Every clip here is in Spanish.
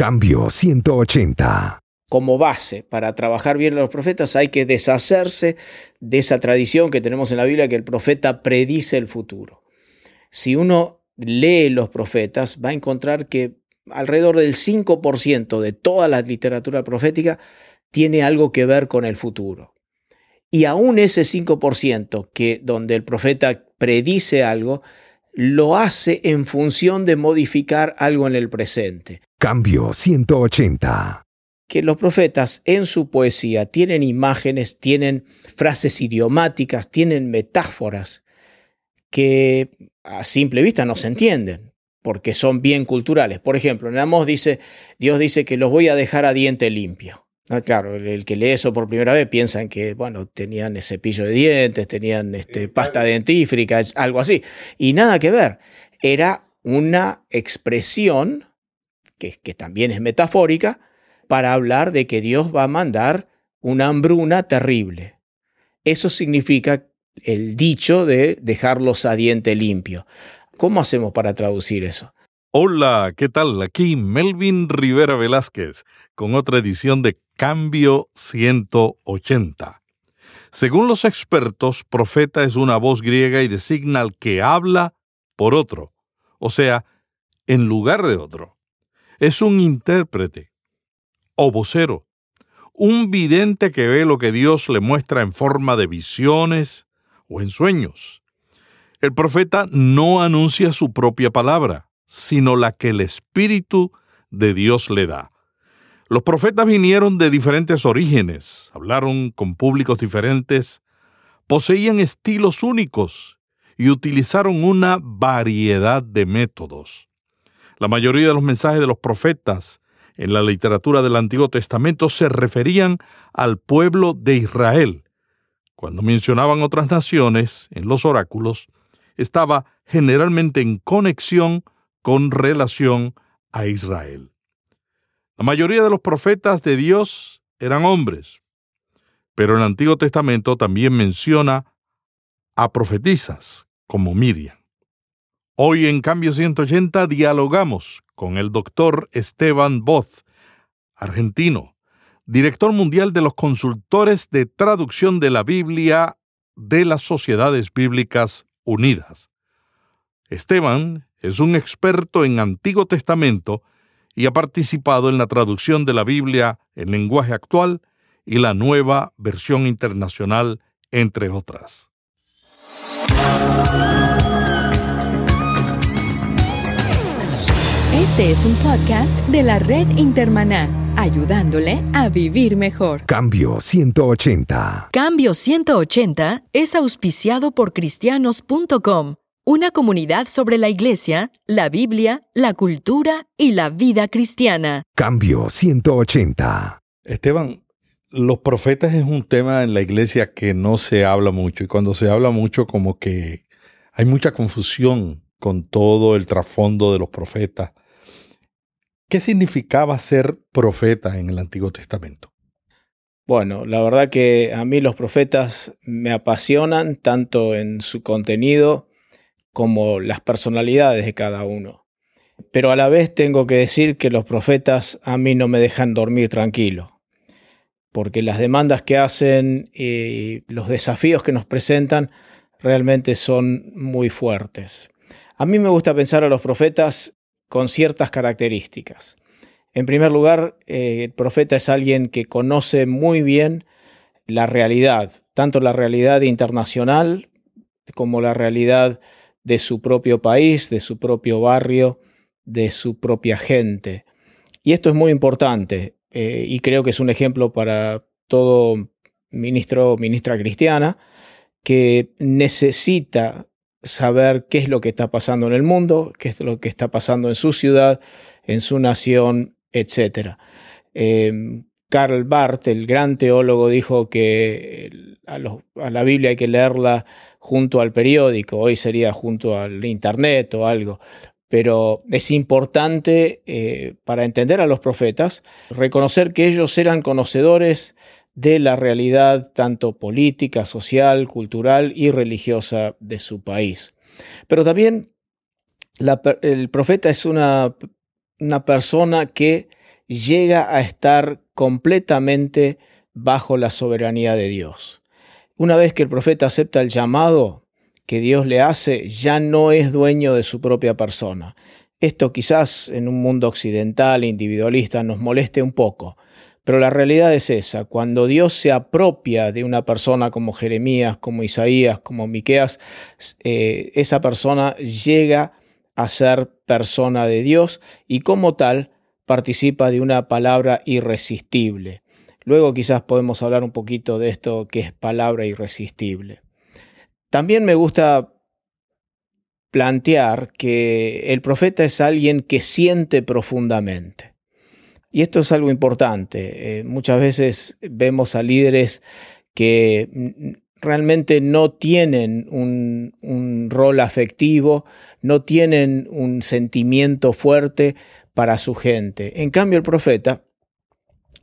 Cambio 180. Como base para trabajar bien a los profetas hay que deshacerse de esa tradición que tenemos en la Biblia que el profeta predice el futuro. Si uno lee los profetas va a encontrar que alrededor del 5% de toda la literatura profética tiene algo que ver con el futuro. Y aún ese 5% que donde el profeta predice algo, lo hace en función de modificar algo en el presente. Cambio 180. Que los profetas en su poesía tienen imágenes, tienen frases idiomáticas, tienen metáforas que a simple vista no se entienden, porque son bien culturales. Por ejemplo, en Amos dice, Dios dice que los voy a dejar a diente limpio. Ah, claro, el, que lee eso por primera vez piensa que, bueno, tenían cepillo de dientes, tenían este, pasta dentífrica, es algo así. Y nada que ver. Era una expresión, que, que también es metafórica, para hablar de que Dios va a mandar una hambruna terrible. Eso significa el dicho de dejarlos a diente limpio. ¿Cómo hacemos para traducir eso? Hola, ¿qué tal? Aquí Melvin Rivera Velázquez con otra edición de Cambio 180. Según los expertos, profeta es una voz griega y designa al que habla por otro, o sea, en lugar de otro. Es un intérprete o vocero, un vidente que ve lo que Dios le muestra en forma de visiones o en sueños. El profeta no anuncia su propia palabra, sino la que el Espíritu de Dios le da. Los profetas vinieron de diferentes orígenes, hablaron con públicos diferentes, poseían estilos únicos y utilizaron una variedad de métodos. La mayoría de los mensajes de los profetas en la literatura del Antiguo Testamento se referían al pueblo de Israel. Cuando mencionaban otras naciones en los oráculos, estaba generalmente en conexión con relación a Israel. La mayoría de los profetas de Dios eran hombres, pero el Antiguo Testamento también menciona a profetisas como Miriam. Hoy en Cambio 180 dialogamos con el doctor Esteban Boz, argentino, director mundial de los consultores de traducción de la Biblia de las Sociedades Bíblicas Unidas. Esteban es un experto en Antiguo Testamento y ha participado en la traducción de la Biblia en lenguaje actual y la nueva versión internacional, entre otras. Este es un podcast de la red Intermaná, ayudándole a vivir mejor. Cambio 180. Cambio 180 es auspiciado por cristianos.com una comunidad sobre la iglesia, la Biblia, la cultura y la vida cristiana. Cambio 180. Esteban, los profetas es un tema en la iglesia que no se habla mucho y cuando se habla mucho como que hay mucha confusión con todo el trasfondo de los profetas. ¿Qué significaba ser profeta en el Antiguo Testamento? Bueno, la verdad que a mí los profetas me apasionan tanto en su contenido como las personalidades de cada uno. Pero a la vez tengo que decir que los profetas a mí no me dejan dormir tranquilo, porque las demandas que hacen y los desafíos que nos presentan realmente son muy fuertes. A mí me gusta pensar a los profetas con ciertas características. En primer lugar, eh, el profeta es alguien que conoce muy bien la realidad, tanto la realidad internacional como la realidad de su propio país, de su propio barrio, de su propia gente. Y esto es muy importante eh, y creo que es un ejemplo para todo ministro o ministra cristiana que necesita saber qué es lo que está pasando en el mundo, qué es lo que está pasando en su ciudad, en su nación, etc. Karl Barth, el gran teólogo, dijo que a, la Biblia hay que leerla junto al periódico, hoy sería junto al Internet o algo. Pero es importante eh, para entender a los profetas reconocer que ellos eran conocedores de la realidad tanto política, social, cultural y religiosa de su país. Pero también el profeta es una, una persona que llega a estar completamente bajo la soberanía de Dios. Una vez que el profeta acepta el llamado que Dios le hace, ya no es dueño de su propia persona. Esto quizás en un mundo occidental individualista nos moleste un poco, pero la realidad es esa, cuando Dios se apropia de una persona como Jeremías, como Isaías, como Miqueas, eh, esa persona llega a ser persona de Dios y como tal participa de una palabra irresistible. Luego quizás podemos hablar un poquito de esto que es palabra irresistible. También me gusta plantear que el profeta es alguien que siente profundamente. Y esto es algo importante. Eh, muchas veces vemos a líderes que realmente no tienen un, un, rol afectivo, no tienen un sentimiento fuerte para su gente. En cambio, el profeta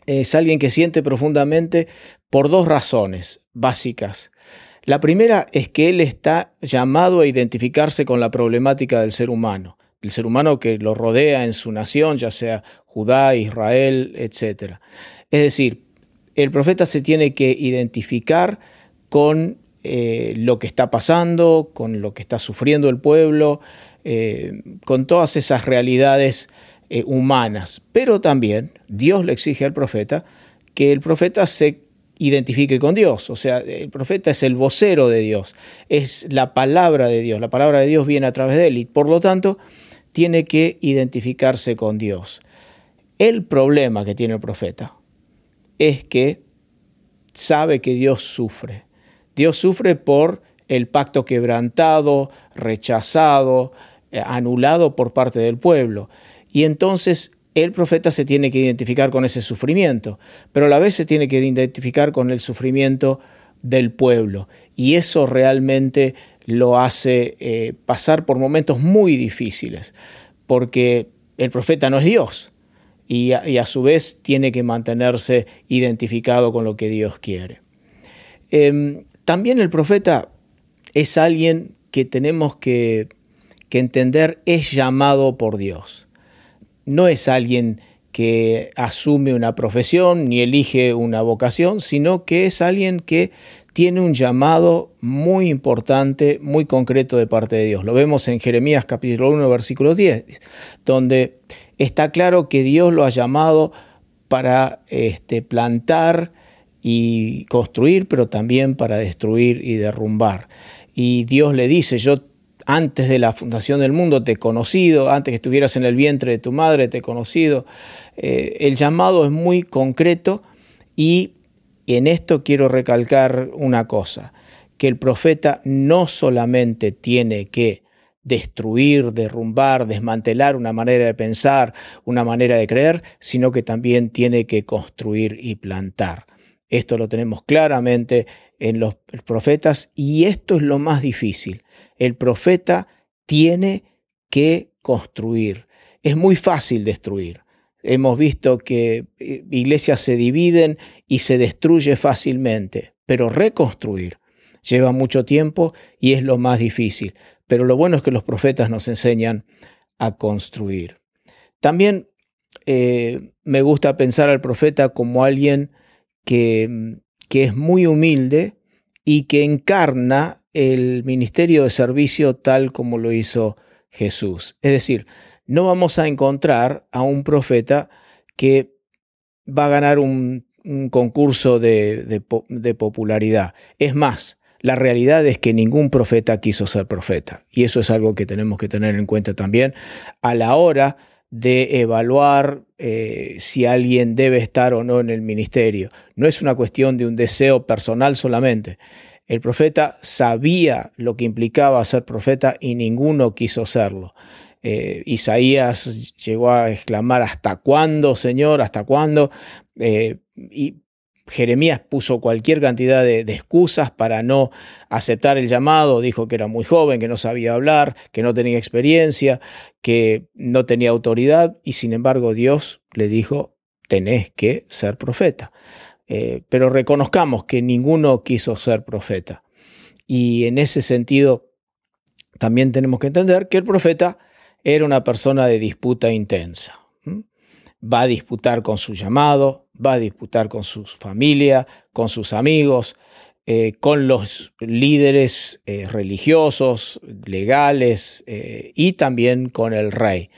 es alguien que siente profundamente por dos razones básicas. La primera es que él está llamado a identificarse con la problemática del ser humano, del ser humano que lo rodea en su nación, ya sea Judá, Israel, etc. Es decir, el profeta se tiene que identificar con eh, lo que está pasando, con lo que está sufriendo el pueblo, eh, con todas esas realidades eh, humanas. Pero también Dios le exige al profeta que el profeta se identifique con Dios. O sea, el profeta es el vocero de Dios, es la palabra de Dios, la palabra de Dios viene a través de él y por lo tanto tiene que identificarse con Dios. El problema que tiene el profeta es que sabe que Dios sufre. Dios sufre por el pacto quebrantado, rechazado, eh, anulado por parte del pueblo. Y entonces el profeta se tiene que identificar con ese sufrimiento, pero a la vez se tiene que identificar con el sufrimiento del pueblo. Y eso realmente lo hace eh, pasar por momentos muy difíciles, porque el profeta no es Dios y a, su vez tiene que mantenerse identificado con lo que Dios quiere. Em, también el profeta es alguien que tenemos que, que entender es llamado por Dios no es alguien que asume una profesión ni elige una vocación, sino que es alguien que tiene un llamado muy importante, muy concreto de parte de Dios. Lo vemos en Jeremías capítulo 1, versículo 10, donde está claro que Dios lo ha llamado para este, plantar y construir, pero también para destruir y derrumbar. Y Dios le dice, yo antes de la fundación del mundo te he conocido, antes que estuvieras en el vientre de tu madre te he conocido. Eh, el llamado es muy concreto y en esto quiero recalcar una cosa, que el profeta no solamente tiene que destruir, derrumbar, desmantelar una manera de pensar, una manera de creer, sino que también tiene que construir y plantar. Esto lo tenemos claramente en los profetas y esto es lo más difícil. El profeta tiene que construir. Es muy fácil destruir. Hemos visto que eh, iglesias se dividen y se destruye fácilmente, pero reconstruir lleva mucho tiempo y es lo más difícil. Pero lo bueno es que los profetas nos enseñan a construir. También eh, me gusta pensar al profeta como alguien que, que es muy humilde y que encarna el ministerio de servicio tal como lo hizo Jesús. Es decir, no vamos a encontrar a un profeta que va a ganar un, concurso de, popularidad. Es más, la realidad es que ningún profeta quiso ser profeta. Y eso es algo que tenemos que tener en cuenta también a la hora de evaluar eh, si alguien debe estar o no en el ministerio. No es una cuestión de un deseo personal solamente. El profeta sabía lo que implicaba ser profeta y ninguno quiso serlo. Eh, Isaías llegó a exclamar, ¿hasta cuándo, Señor? ¿Hasta cuándo? Eh, y Jeremías puso cualquier cantidad de, excusas para no aceptar el llamado, dijo que era muy joven, que no sabía hablar, que no tenía experiencia, que no tenía autoridad, y sin embargo Dios le dijo, tenés que ser profeta. Eh, pero reconozcamos que ninguno quiso ser profeta. Y en ese sentido, también tenemos que entender que el profeta era una persona de disputa intensa. Va a disputar con su llamado, va a disputar con su familia, con sus amigos, eh, con los líderes eh, religiosos, legales eh, y también con el rey.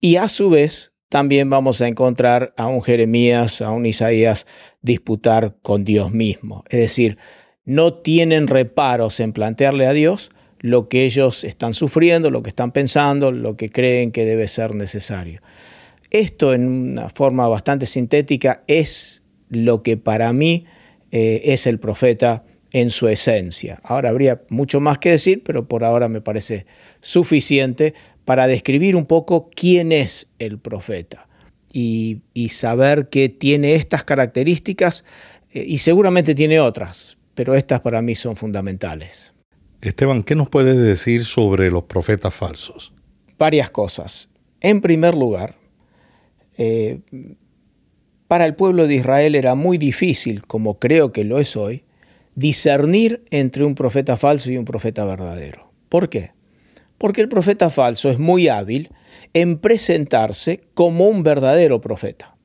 Y a su vez también vamos a encontrar a un Jeremías, a un Isaías disputar con Dios mismo. Es decir, no tienen reparos en plantearle a Dios lo que ellos están sufriendo, lo que están pensando, lo que creen que debe ser necesario. Esto en una forma bastante sintética es lo que para mí es el profeta en su esencia. Ahora habría mucho más que decir, pero por ahora me parece suficiente para describir un poco quién es el profeta y, saber que tiene estas características eh, y seguramente tiene otras, pero estas para mí son fundamentales. Esteban, ¿qué nos puedes decir sobre los profetas falsos? Varias cosas. En primer lugar, eh, para el pueblo de Israel era muy difícil, como creo que lo es hoy, discernir entre un profeta falso y un profeta verdadero. ¿Por qué? Porque el profeta falso es muy hábil en presentarse como un verdadero profeta.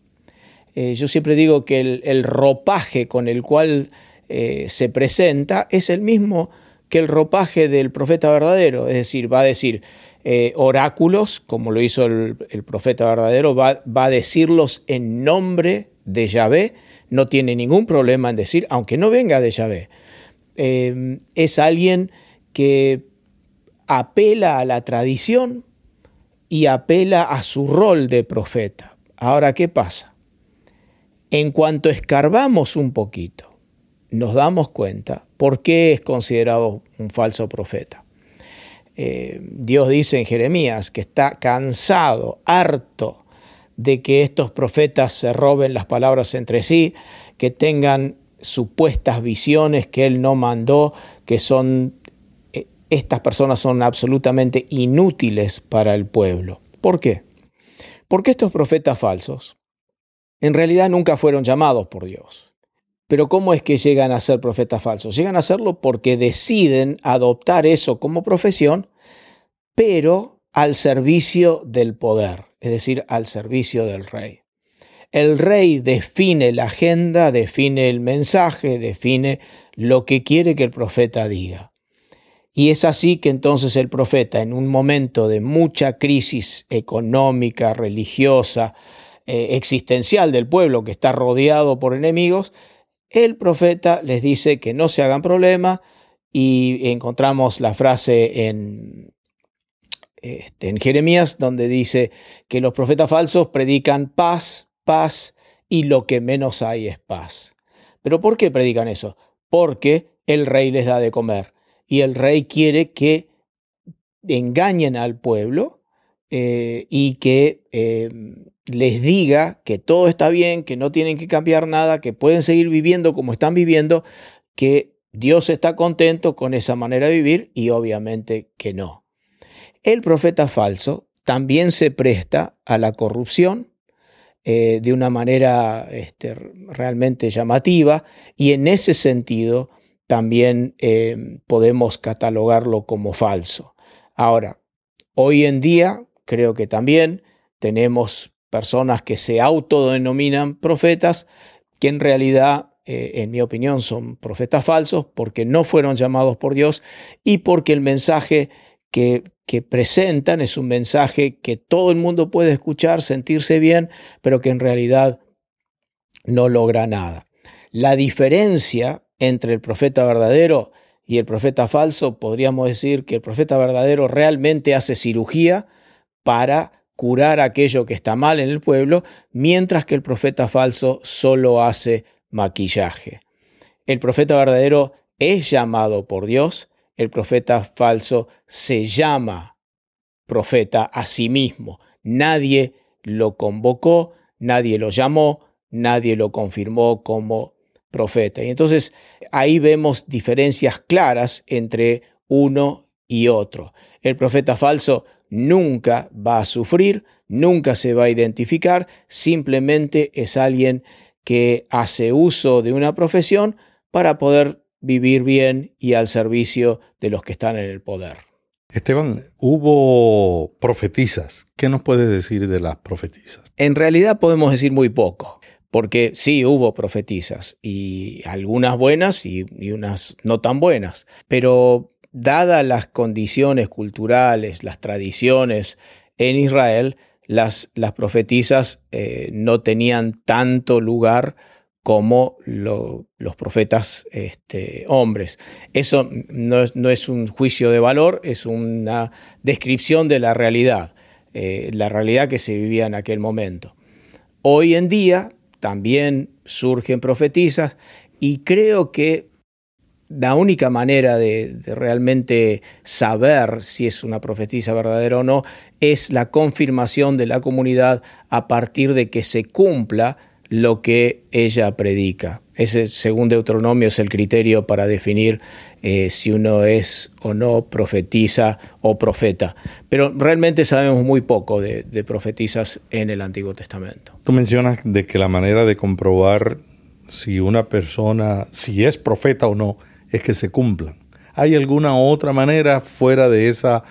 Eh, yo siempre digo que el, ropaje con el cual eh, se presenta es el mismo que el ropaje del profeta verdadero, es decir, va a decir eh, oráculos, como lo hizo el, profeta verdadero, va, a decirlos en nombre de Yahvé, no tiene ningún problema en decir, aunque no venga de Yahvé, em, es alguien que apela a la tradición y apela a su rol de profeta. Ahora, ¿qué pasa? En cuanto escarbamos un poquito, nos damos cuenta por qué es considerado un falso profeta. Eh, Dios dice en Jeremías que está cansado, harto de que estos profetas se roben las palabras entre sí, que tengan supuestas visiones que él no mandó, que son eh, estas personas son absolutamente inútiles para el pueblo. ¿Por qué? Porque estos profetas falsos en realidad nunca fueron llamados por Dios. Pero ¿cómo es que llegan a ser profetas falsos? Llegan a serlo porque deciden adoptar eso como profesión, pero al servicio del poder es decir, al servicio del rey. El rey define la agenda, define el mensaje, define lo que quiere que el profeta diga. Y es así que entonces el profeta, en un momento de mucha crisis económica, religiosa, eh, existencial del pueblo que está rodeado por enemigos, el profeta les dice que no se hagan problema y encontramos la frase en este, en Jeremías, donde dice que los profetas falsos predican paz, paz, y lo que menos hay es paz. ¿Pero por qué predican eso? Porque el rey les da de comer y el rey quiere que engañen al pueblo eh, y que eh, les diga que todo está bien, que no tienen que cambiar nada, que pueden seguir viviendo como están viviendo, que Dios está contento con esa manera de vivir y obviamente que no. El profeta falso también se presta a la corrupción eh, de una manera este, realmente llamativa y en ese sentido también eh, podemos catalogarlo como falso. Ahora, hoy en día creo que también tenemos personas que se autodenominan profetas que en realidad eh, en mi opinión, son profetas falsos porque no fueron llamados por Dios y porque el mensaje que, presentan es un mensaje que todo el mundo puede escuchar, sentirse bien, pero que en realidad no logra nada. La diferencia entre el profeta verdadero y el profeta falso, podríamos decir que el profeta verdadero realmente hace cirugía para curar aquello que está mal en el pueblo, mientras que el profeta falso solo hace maquillaje. El profeta verdadero es llamado por Dios, el profeta falso se llama profeta a sí mismo. Nadie lo convocó, nadie lo llamó, nadie lo confirmó como profeta. Y entonces ahí vemos diferencias claras entre uno y otro. El profeta falso nunca va a sufrir, nunca se va a identificar, simplemente es alguien que hace uso de una profesión para poder vivir bien y al servicio de los que están en el poder. Esteban, hubo profetizas. ¿Qué nos puedes decir de las profetizas? En realidad podemos decir muy poco, porque sí hubo profetizas, y algunas buenas y, unas no tan buenas, pero dadas las condiciones culturales, las tradiciones en Israel, las, las profetizas eh, no tenían tanto lugar como los profetas este, hombres. Eso no es, un juicio de valor, es una descripción de la realidad, eh, la realidad que se vivía en aquel momento. Hoy en día también surgen profetizas y creo que la única manera de, realmente saber si es una profetisa verdadera o no es la confirmación de la comunidad a partir de que se cumpla lo que ella predica. Ese, según Deuteronomio, es el criterio para definir eh, si uno es o no profetiza o profeta. Pero realmente sabemos muy poco de, de profetizas en el Antiguo Testamento. Tú mencionas de que la manera de comprobar si una persona, si es profeta o no, es que se cumplan. ¿Hay alguna otra manera fuera de esa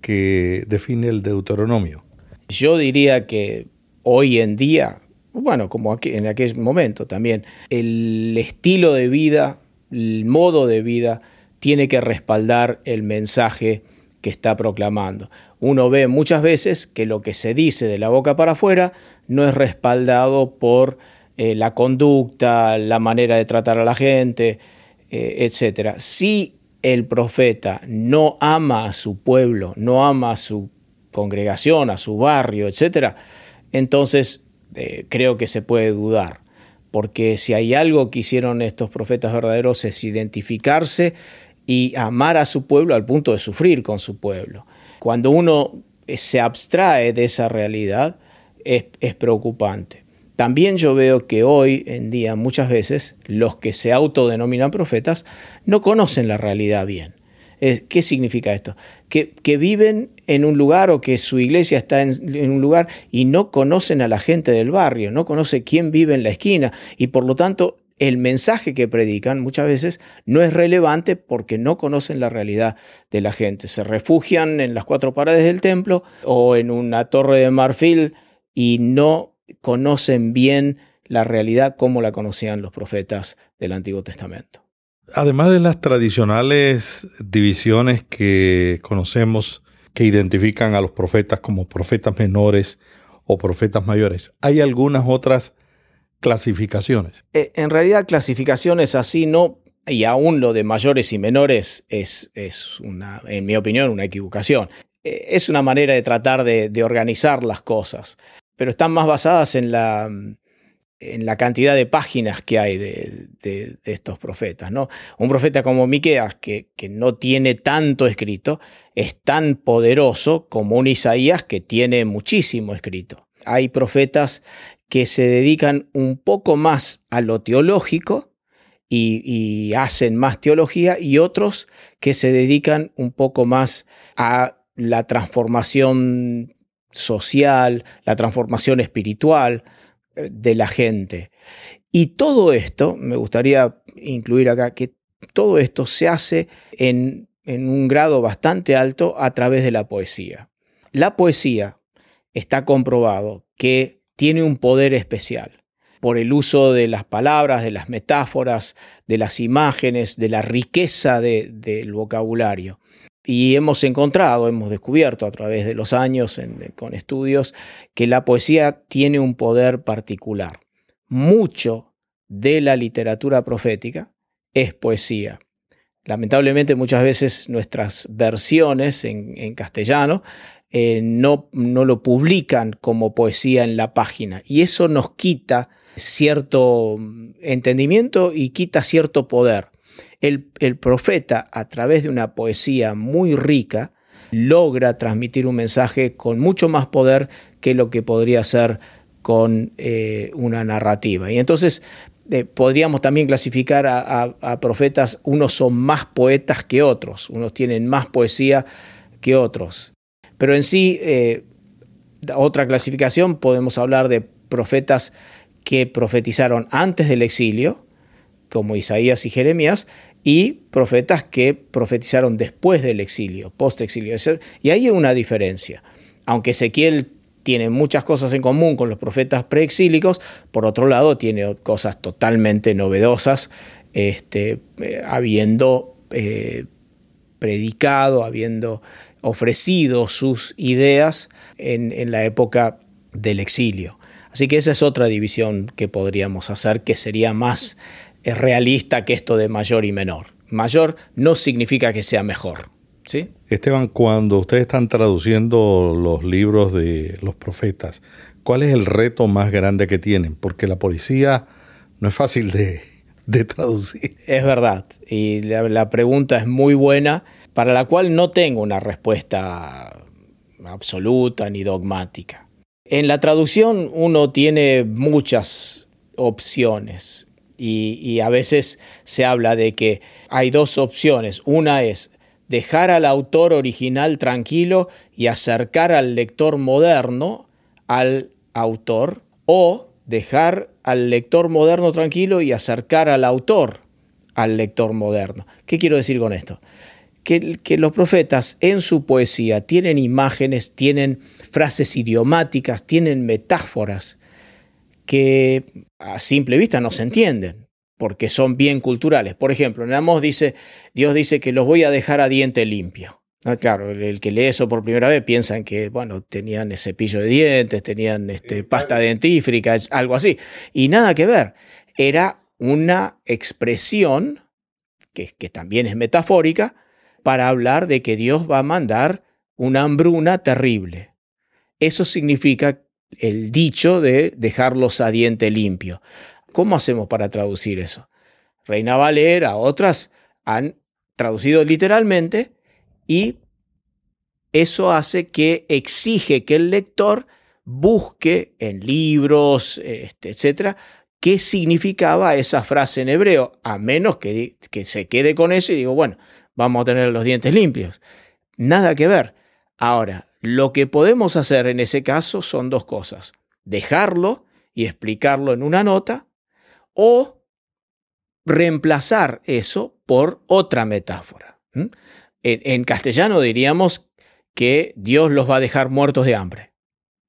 que define el Deuteronomio? Yo diría que hoy en día bueno, como en aquel momento también, el estilo de vida, el modo de vida, tiene que respaldar el mensaje que está proclamando. Uno ve muchas veces que lo que se dice de la boca para afuera no es respaldado por eh, la conducta, la manera de tratar a la gente, etc. Si el profeta no ama a su pueblo, no ama a su congregación, a su barrio, etc., entonces eh, creo que se puede dudar. Porque si hay algo que hicieron estos profetas verdaderos es identificarse y amar a su pueblo al punto de sufrir con su pueblo. Cuando uno se abstrae de esa realidad es preocupante. También yo veo que hoy en día muchas veces los que se autodenominan profetas no conocen la realidad bien. ¿Qué significa esto? Que, viven en un lugar o que su iglesia está en, un lugar y no conocen a la gente del barrio, no conocen quién vive en la esquina y por lo tanto el mensaje que predican muchas veces no es relevante porque no conocen la realidad de la gente. Se refugian en las cuatro paredes del templo o en una torre de marfil y no conocen bien la realidad como la conocían los profetas del Antiguo Testamento. Además de las tradicionales divisiones que conocemos que identifican a los profetas como profetas menores o profetas mayores, ¿hay algunas otras clasificaciones? Eh, en realidad clasificaciones así no, y aún lo de mayores y menores es, es una, en mi opinión, una equivocación. Eh, es una manera de tratar de organizar las cosas, pero están más basadas en la en la cantidad de páginas que hay de, estos profetas. ¿no? Un profeta como Miqueas, que, que, no tiene tanto escrito, es tan poderoso como un Isaías que tiene muchísimo escrito. Hay profetas que se dedican un poco más a lo teológico y, y hacen más teología, y otros que se dedican un poco más a la transformación social, la transformación espiritual, de la gente. Y todo esto, me gustaría incluir acá, que todo esto se hace en, en un grado bastante alto a través de la poesía. La poesía está comprobado que tiene un poder especial por el uso de las palabras, de las metáforas, de las imágenes, de la riqueza del vocabulario. Y hemos encontrado, hemos descubierto a través de los años con estudios que la poesía tiene un poder particular. Mucho de la literatura profética es poesía. Lamentablemente muchas veces nuestras versiones en, castellano eh, no, no lo publican como poesía en la página y eso nos quita cierto entendimiento y quita cierto poder el, profeta, a través de una poesía muy rica, logra transmitir un mensaje con mucho más poder que lo que podría ser con eh, una narrativa. Y entonces eh, podríamos también clasificar a, profetas, unos son más poetas que otros, unos tienen más poesía que otros. Pero en sí, eh, otra clasificación, podemos hablar de profetas que profetizaron antes del exilio, como Isaías y Jeremías, y profetas que profetizaron después del exilio, post-exilio. Y ahí hay una diferencia. Aunque Ezequiel tiene muchas cosas en común con los profetas preexílicos, por otro lado tiene cosas totalmente novedosas, este, eh, habiendo eh, predicado, habiendo ofrecido sus ideas en, la época del exilio. Así que esa es otra división que podríamos hacer, que sería más eh, realista que esto de mayor y menor. Mayor no significa que sea mejor. ¿sí? Esteban, cuando ustedes están traduciendo los libros de los profetas, ¿cuál es el reto más grande que tienen? Porque la policía no es fácil de, traducir. Es verdad, y la, pregunta es muy buena, para la cual no tengo una respuesta absoluta ni dogmática. En la traducción uno tiene muchas opciones y, a veces se habla de que hay dos opciones. Una es dejar al autor original tranquilo y acercar al lector moderno al autor o dejar al lector moderno tranquilo y acercar al autor al lector moderno. ¿Qué quiero decir con esto? Que, que, los profetas en su poesía tienen imágenes, tienen frases idiomáticas, tienen metáforas que a simple vista no se entienden porque son bien culturales. Por ejemplo, en Amos dice, Dios dice que los voy a dejar a diente limpio. Ah, claro, el, que lee eso por primera vez piensa que, bueno, tenían cepillo de dientes, tenían este, pasta dentífrica, es algo así. Y nada que ver. Era una expresión, que, que también es metafórica, para hablar de que Dios va a mandar una hambruna terrible. Eso significa el dicho de dejarlos a diente limpio. ¿Cómo hacemos para traducir eso? Reina Valera, otras han traducido literalmente y eso hace que exige que el lector busque en libros, este, etcétera, qué significaba esa frase en hebreo, a menos que, que se quede con eso y digo, bueno, vamos a tener los dientes limpios. Nada que ver. Ahora, lo que podemos hacer en ese caso son dos cosas. Dejarlo y explicarlo en una nota o reemplazar eso por otra metáfora. En, castellano diríamos que Dios los va a dejar muertos de hambre.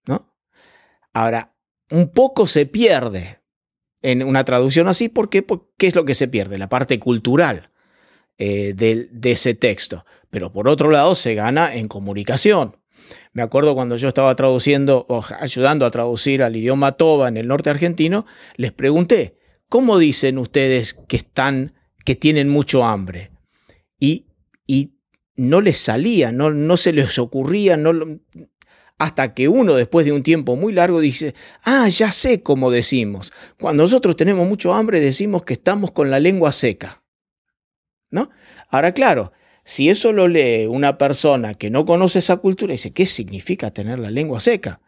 ¿no? Ahora, un poco se pierde en una traducción así, ¿por qué? Porque es lo que se pierde? La parte cultural eh, de ese texto. Pero por otro lado, se gana en comunicación. Me acuerdo cuando yo estaba traduciendo o ayudando a traducir al idioma toba en el norte argentino, les pregunté, ¿cómo dicen ustedes que están, que tienen mucho hambre? Y, y no les salía, no, no se les ocurría, no, hasta que uno después de un tiempo muy largo dice, ah, ya sé cómo decimos. Cuando nosotros tenemos mucho hambre decimos que estamos con la lengua seca. ¿No? Ahora, claro, si eso lo lee una persona que no conoce esa cultura, dice, ¿qué significa tener la lengua seca?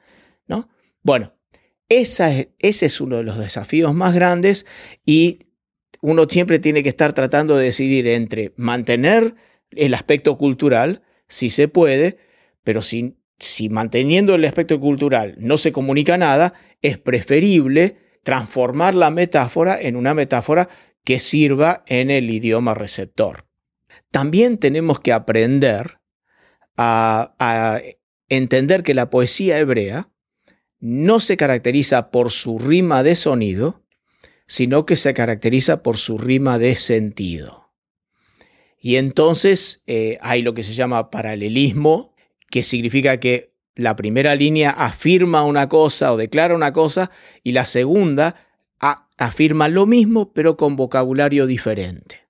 ¿No? Bueno, ese es uno de los desafíos más grandes y uno siempre tiene que estar tratando de decidir entre mantener el aspecto cultural, si se puede, pero si, si manteniendo el aspecto cultural no se comunica nada, es preferible transformar la metáfora en una metáfora que sirva en el idioma receptor. También tenemos que aprender a entender que la poesía hebrea no se caracteriza por su rima de sonido, sino que se caracteriza por su rima de sentido. Y entonces eh, hay lo que se llama paralelismo, que significa que la primera línea afirma una cosa o declara una cosa y la segunda afirma lo mismo pero con vocabulario diferente.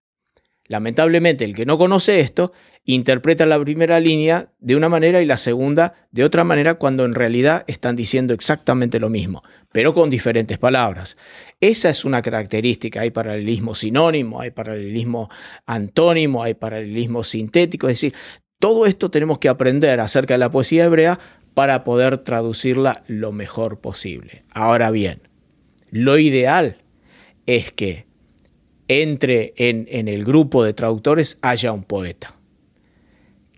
Lamentablemente el que no conoce esto interpreta la primera línea de una manera y la segunda de otra manera cuando en realidad están diciendo exactamente lo mismo, pero con diferentes palabras. Esa es una característica. Hay paralelismo sinónimo, hay paralelismo antónimo, hay paralelismo sintético. Es decir, todo esto tenemos que aprender acerca de la poesía hebrea para poder traducirla lo mejor posible. Ahora bien, lo ideal es que entre en, el grupo de traductores haya un poeta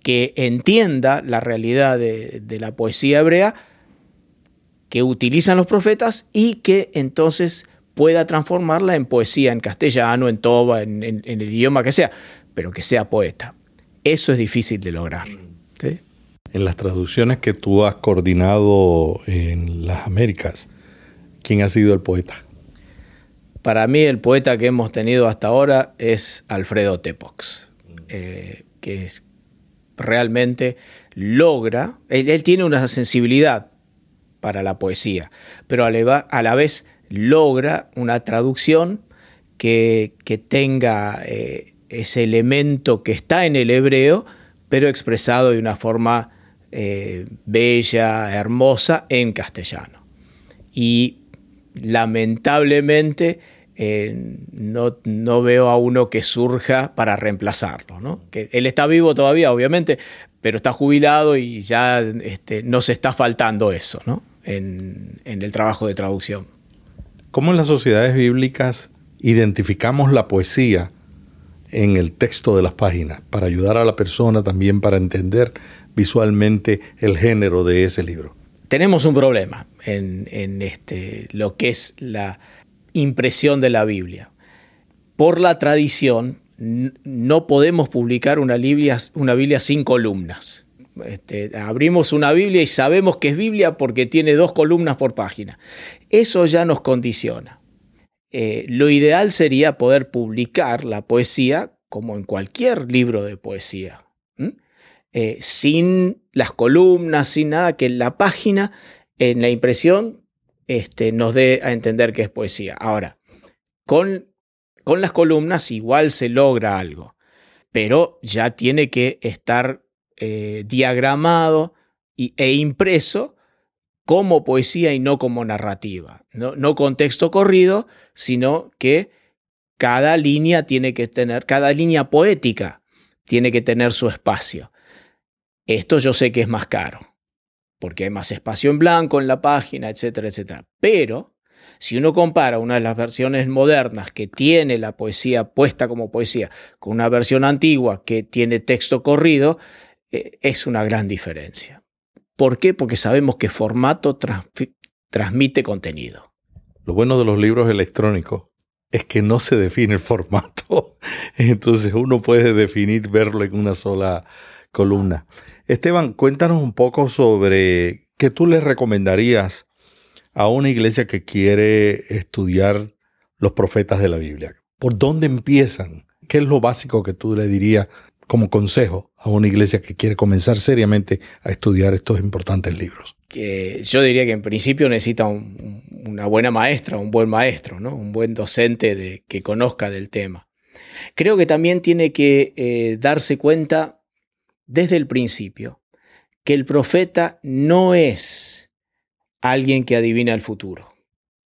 que entienda la realidad de, la poesía hebrea que utilizan los profetas y que entonces pueda transformarla en poesía, en castellano, en toba, en, el idioma que sea, pero que sea poeta. Eso es difícil de lograr. En las traducciones que tú has coordinado en las Américas, ¿quién ha sido el poeta? Para mí el poeta que hemos tenido hasta ahora es Alfredo Tepox, eh, que es, realmente logra, él, tiene una sensibilidad para la poesía, pero a la, vez logra una traducción que, tenga eh, ese elemento que está en el hebreo, pero expresado de una forma eh, bella, hermosa en castellano. Y lamentablemente eh, no, no, veo a uno que surja para reemplazarlo. ¿no? Que él está vivo todavía, obviamente, pero está jubilado y ya este, nos está faltando eso ¿no? en, en el trabajo de traducción. ¿Cómo en las sociedades bíblicas identificamos la poesía en el texto de las páginas para ayudar a la persona también para entender visualmente el género de ese libro? Tenemos un problema en, este, lo que es la impresión de la Biblia. Por la tradición, no podemos publicar una Biblia, sin columnas. Este, abrimos una Biblia y sabemos que es Biblia porque tiene dos columnas por página. Eso ya nos condiciona. Eh, lo ideal sería poder publicar la poesía como en cualquier libro de poesía. Eh, sin las columnas, sin nada, que la página, en la impresión, este, nos dé a entender que es poesía. Ahora, con, con las columnas igual se logra algo, pero ya tiene que estar eh, diagramado e impreso como poesía y no como narrativa. No, no con texto corrido, sino que cada línea tiene que tener, cada línea poética tiene que tener su espacio. Esto yo sé que es más caro, porque hay más espacio en blanco en la página, etcétera, etcétera. Pero si uno compara una de las versiones modernas que tiene la poesía puesta como poesía con una versión antigua que tiene texto corrido, eh, es una gran diferencia. ¿Por qué? Porque sabemos que formato transmite contenido. Lo bueno de los libros electrónicos es que no se define el formato. Entonces uno puede definir verlo en una sola columna. Esteban, cuéntanos un poco sobre qué tú le recomendarías a una iglesia que quiere estudiar los profetas de la Biblia. ¿Por dónde empiezan? ¿Qué es lo básico que tú le dirías como consejo a una iglesia que quiere comenzar seriamente a estudiar estos importantes libros? Yo diría que en principio necesita una buena maestra, un buen maestro, ¿no? un buen docente de, que conozca del tema. Creo que también tiene que eh, darse cuenta desde el principio que el profeta no es alguien que adivina el futuro.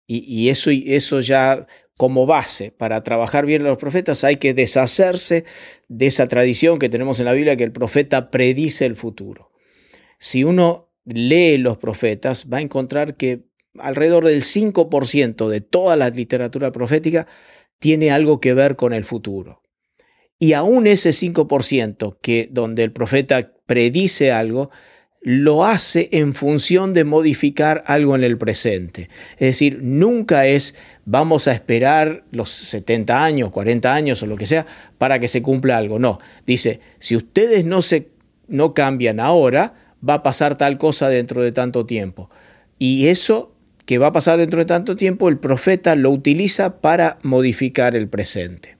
Y, eso, eso ya como base para trabajar bien a los profetas hay que deshacerse de esa tradición que tenemos en la Biblia que el profeta predice el futuro. Si uno lee los profetas va a encontrar que alrededor del 5% de toda la literatura profética tiene algo que ver con el futuro. Y aún ese 5% que donde el profeta predice algo, lo hace en función de modificar algo en el presente. Es decir, nunca es vamos a esperar los 70 años, 40 años o lo que sea para que se cumpla algo. No, dice, si ustedes no, se, no cambian ahora, va a pasar tal cosa dentro de tanto tiempo. Y eso que va a pasar dentro de tanto tiempo, el profeta lo utiliza para modificar el presente.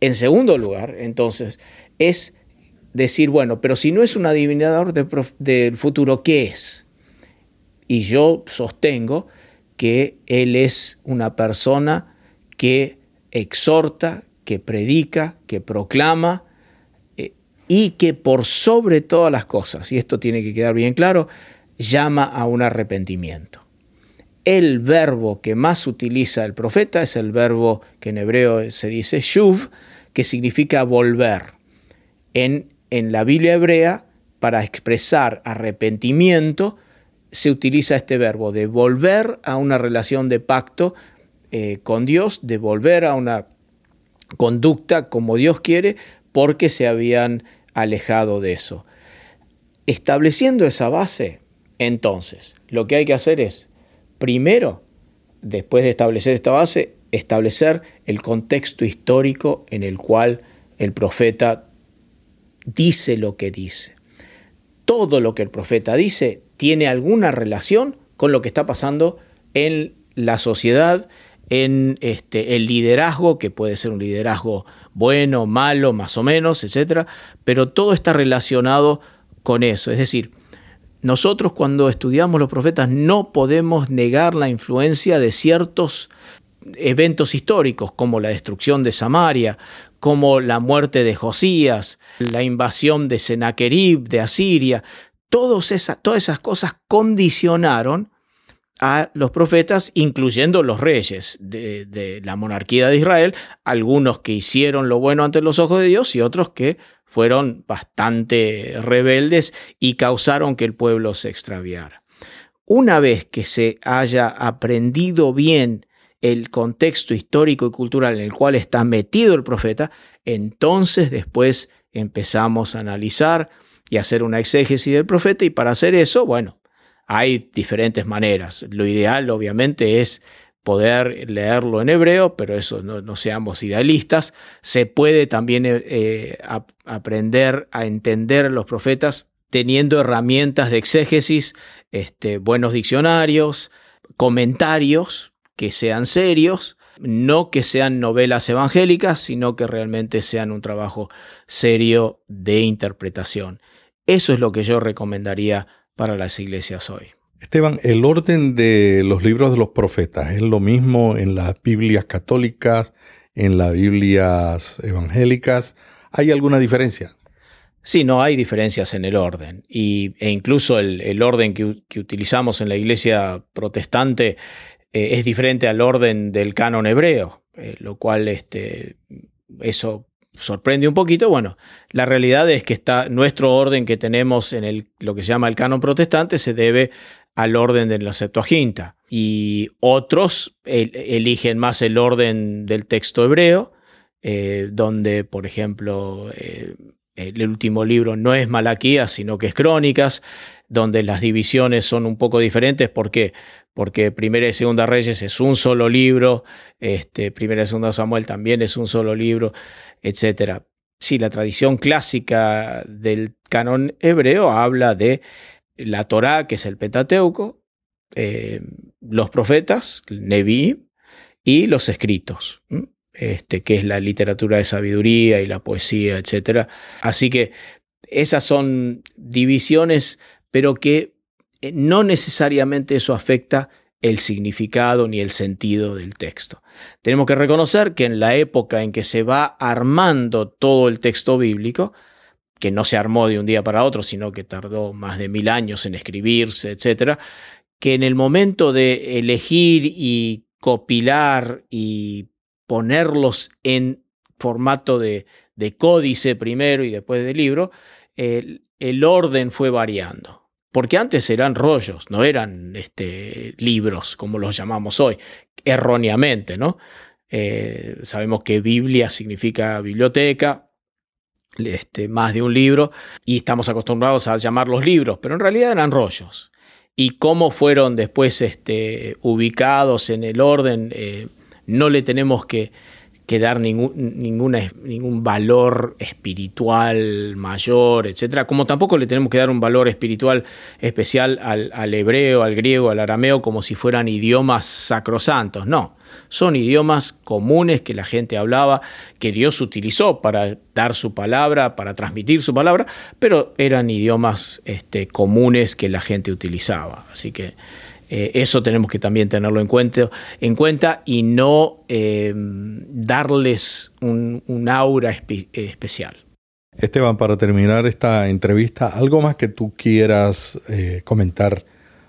En segundo lugar, entonces, es decir, bueno, pero si no es un adivinador del futuro, ¿qué es? Y yo sostengo que él es una persona que exhorta, que predica, que proclama eh, y que por sobre todas las cosas, y esto tiene que quedar bien claro, llama a un arrepentimiento. El verbo que más utiliza el profeta es el verbo que en hebreo se dice shuv, que significa volver. En, en la Biblia hebrea, para expresar arrepentimiento, se utiliza este verbo de volver a una relación de pacto eh, con Dios, de volver a una conducta como Dios quiere, porque se habían alejado de eso. Estableciendo esa base, entonces, lo que hay que hacer es, primero, después de establecer esta base, establecer el contexto histórico en el cual el profeta dice lo que dice. Todo lo que el profeta dice tiene alguna relación con lo que está pasando en la sociedad, en este, el liderazgo, que puede ser un liderazgo bueno, malo, más o menos, etc. Pero todo está relacionado con eso. Es decir, nosotros cuando estudiamos los profetas no podemos negar la influencia de ciertos eventos históricos como la destrucción de Samaria, como la muerte de Josías, la invasión de Sennacherib de Asiria, todas esas, todas esas cosas condicionaron a los profetas, incluyendo los reyes de, de, la monarquía de Israel, algunos que hicieron lo bueno ante los ojos de Dios y otros que fueron bastante rebeldes y causaron que el pueblo se extraviara. Una vez que se haya aprendido bien el contexto histórico y cultural en el cual está metido el profeta, entonces después empezamos a analizar y hacer una exégesis del profeta y para hacer eso, bueno, hay diferentes maneras. Lo ideal obviamente es poder leerlo en hebreo, pero eso no, seamos idealistas. Se puede también eh, eh, aprender a entender a los profetas teniendo herramientas de exégesis, este, buenos diccionarios, comentarios que sean serios, no que sean novelas evangélicas, sino que realmente sean un trabajo serio de interpretación. Eso es lo que yo recomendaría para las iglesias hoy. Esteban, el orden de los libros de los profetas es lo mismo en las Biblias católicas, en las Biblias evangélicas. ¿Hay alguna diferencia? Sí, no hay diferencias en el orden. Y, e incluso el, orden que, utilizamos en la iglesia protestante eh, es diferente al orden del canon hebreo, eh, lo cual este, eso sorprende un poquito. Bueno, la realidad es que está, nuestro orden que tenemos en el, lo que se llama el canon protestante se debe al orden de la Septuaginta. Y otros eligen más el orden del texto hebreo, eh, donde, por ejemplo, eh, el último libro no es Malaquías, sino que es Crónicas, donde las divisiones son un poco diferentes. ¿Por qué? Porque Primera y Segunda Reyes es un solo libro, este, Primera y Segunda Samuel también es un solo libro etc. Sí, la tradición clásica del canon hebreo habla de la Torá, que es el Pentateuco, eh, los profetas, Neví, y los escritos, este, que es la literatura de sabiduría y la poesía, etc. Así que esas son divisiones, pero que eh, no necesariamente eso afecta el significado ni el sentido del texto. Tenemos que reconocer que en la época en que se va armando todo el texto bíblico, que no se armó de un día para otro, sino que tardó más de mil años en escribirse, etc., que en el momento de elegir y copilar y ponerlos en formato de, códice primero y después de libro, el orden fue variando porque antes eran rollos, no eran este, libros como los llamamos hoy, erróneamente, ¿no? Eh, sabemos que Biblia significa biblioteca, este, más de un libro, y estamos acostumbrados a llamarlos libros, pero en realidad eran rollos. Y cómo fueron después este, ubicados en el orden, eh, no le tenemos que, que dar ningún, ninguna, ningún valor espiritual mayor, etc. Como tampoco le tenemos que dar un valor espiritual especial al, al, hebreo, al griego, al arameo, como si fueran idiomas sacrosantos. No, son idiomas comunes que la gente hablaba, que Dios utilizó para dar su palabra, para transmitir su palabra, pero eran idiomas este, comunes que la gente utilizaba. Así que eh, eso tenemos que también tenerlo en cuenta, en cuenta y no eh, darles un, aura especial. Esteban, para terminar esta entrevista, ¿algo más que tú quieras eh, comentar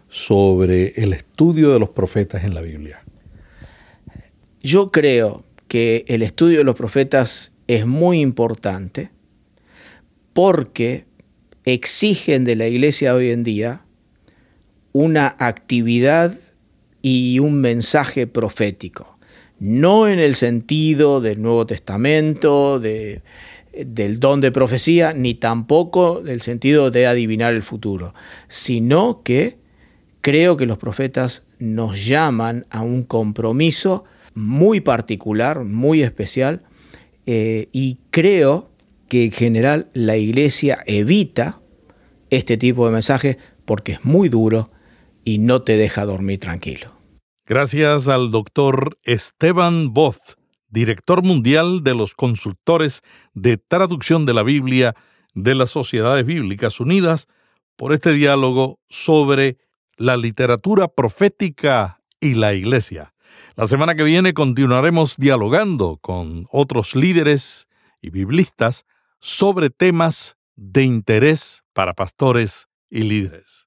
sobre el estudio de los profetas en la Biblia? Yo creo que el estudio de los profetas es muy importante porque exigen de la iglesia hoy en día una actividad y un mensaje profético. No en el sentido del Nuevo Testamento, de, del don de profecía, ni tampoco del sentido de adivinar el futuro, sino que creo que los profetas nos llaman a un compromiso muy particular, muy especial, eh, y creo que en general la iglesia evita este tipo de mensajes porque es muy duro y no te deja dormir tranquilo. Gracias al doctor Esteban Both, director mundial de los consultores de traducción de la Biblia de las Sociedades Bíblicas Unidas, por este diálogo sobre la literatura profética y la iglesia. La semana que viene continuaremos dialogando con otros líderes y biblistas sobre temas de interés para pastores y líderes.